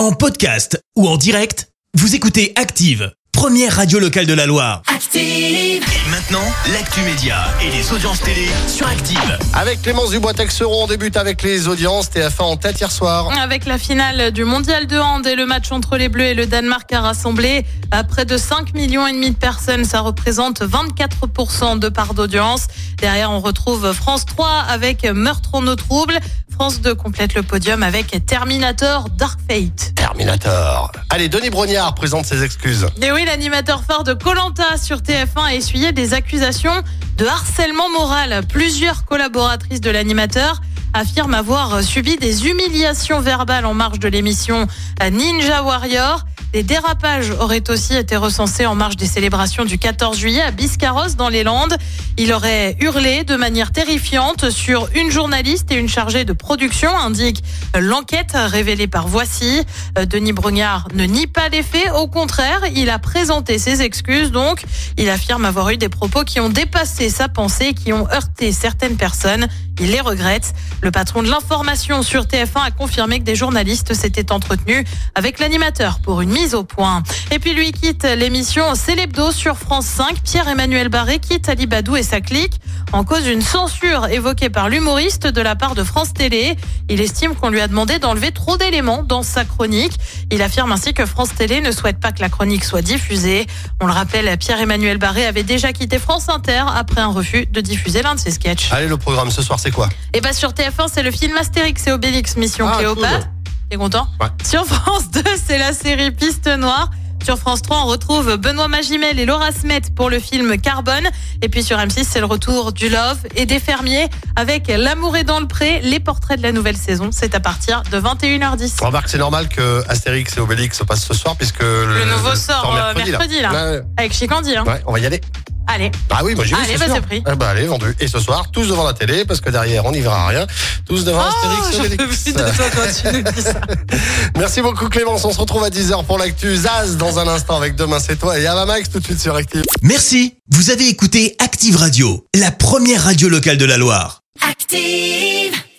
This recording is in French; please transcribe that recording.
En podcast ou en direct, vous écoutez Active, première radio locale de la Loire. Active. Et maintenant, l'actu média et les audiences télé sur Active. Avec Clémence Dubois-Texeron, on débute avec les audiences. TF1 en tête hier soir. Avec la finale du mondial de hand et le match entre les Bleus et le Danemark a rassemblé à près de 5 millions et demi de personnes. Ça représente 24% de part d'audience. Derrière, on retrouve France 3 avec Meurtre en eau trouble. France 2 complète le podium avec Terminator Dark Fate. Terminator. Allez, Denis Brognard présente ses excuses. Et oui, l'animateur phare de Colanta sur TF1 a essuyé des accusations de harcèlement moral. Plusieurs collaboratrices de l'animateur affirment avoir subi des humiliations verbales en marge de l'émission Ninja Warrior. Des dérapages auraient aussi été recensés en marge des célébrations du 14 juillet à Biscarrosse dans les Landes. Il aurait hurlé de manière terrifiante sur une journaliste et une chargée de production, indique l'enquête révélée par Voici. Euh, Denis Brognard ne nie pas les faits, au contraire, il a présenté ses excuses donc. Il affirme avoir eu des propos qui ont dépassé sa pensée, qui ont heurté certaines personnes. Il les regrette. Le patron de l'information sur TF1 a confirmé que des journalistes s'étaient entretenus avec l'animateur pour une mise au point. Et puis lui quitte l'émission Célébdo sur France 5. Pierre-Emmanuel Barré quitte Ali Badou et sa clique en cause d'une censure évoquée par l'humoriste de la part de France Télé. Il estime qu'on lui a demandé d'enlever trop d'éléments dans sa chronique. Il affirme ainsi que France Télé ne souhaite pas que la chronique soit diffusée. On le rappelle, Pierre-Emmanuel Barré avait déjà quitté France Inter après un refus de diffuser l'un de ses sketchs. Allez, le programme ce soir, c'est quoi? Et bah sur TF1, c'est le film Astérix et Obélix Mission Ah, Cléopâtre. cool. T'es content Ouais. Sur France 2, c'est la série Piste Noire. Sur France 3, on retrouve Benoît Magimel et Laura Smet pour le film Carbone. Et puis sur M6, c'est le retour du Love et des fermiers avec L'amour est dans le pré, les portraits de la nouvelle saison. C'est à partir de 21h10. Remarque, c'est normal que Astérix et Obélix se passent ce soir puisque le, Le nouveau sort euh, mercredi, là. Ouais, Avec Chicandi. Hein. ouais, on va y aller. Allez. Ah oui, moi j'y vais. Allez, c'est bah, c'est pris. Ah bah allez, vendu. Et ce soir, tous devant la télé parce que derrière, on n'y verra rien. Tous devant Astérix et Oh, j'en peux Obélix. plus de toi quand tu nous dis ça. Merci beaucoup Clémence. On se retrouve à 10h pour l'actu Zaz dans un instant avec Demain c'est toi et Ava Max tout de suite sur Active. Merci, vous avez écouté Active Radio, la première radio locale de la Loire. Active.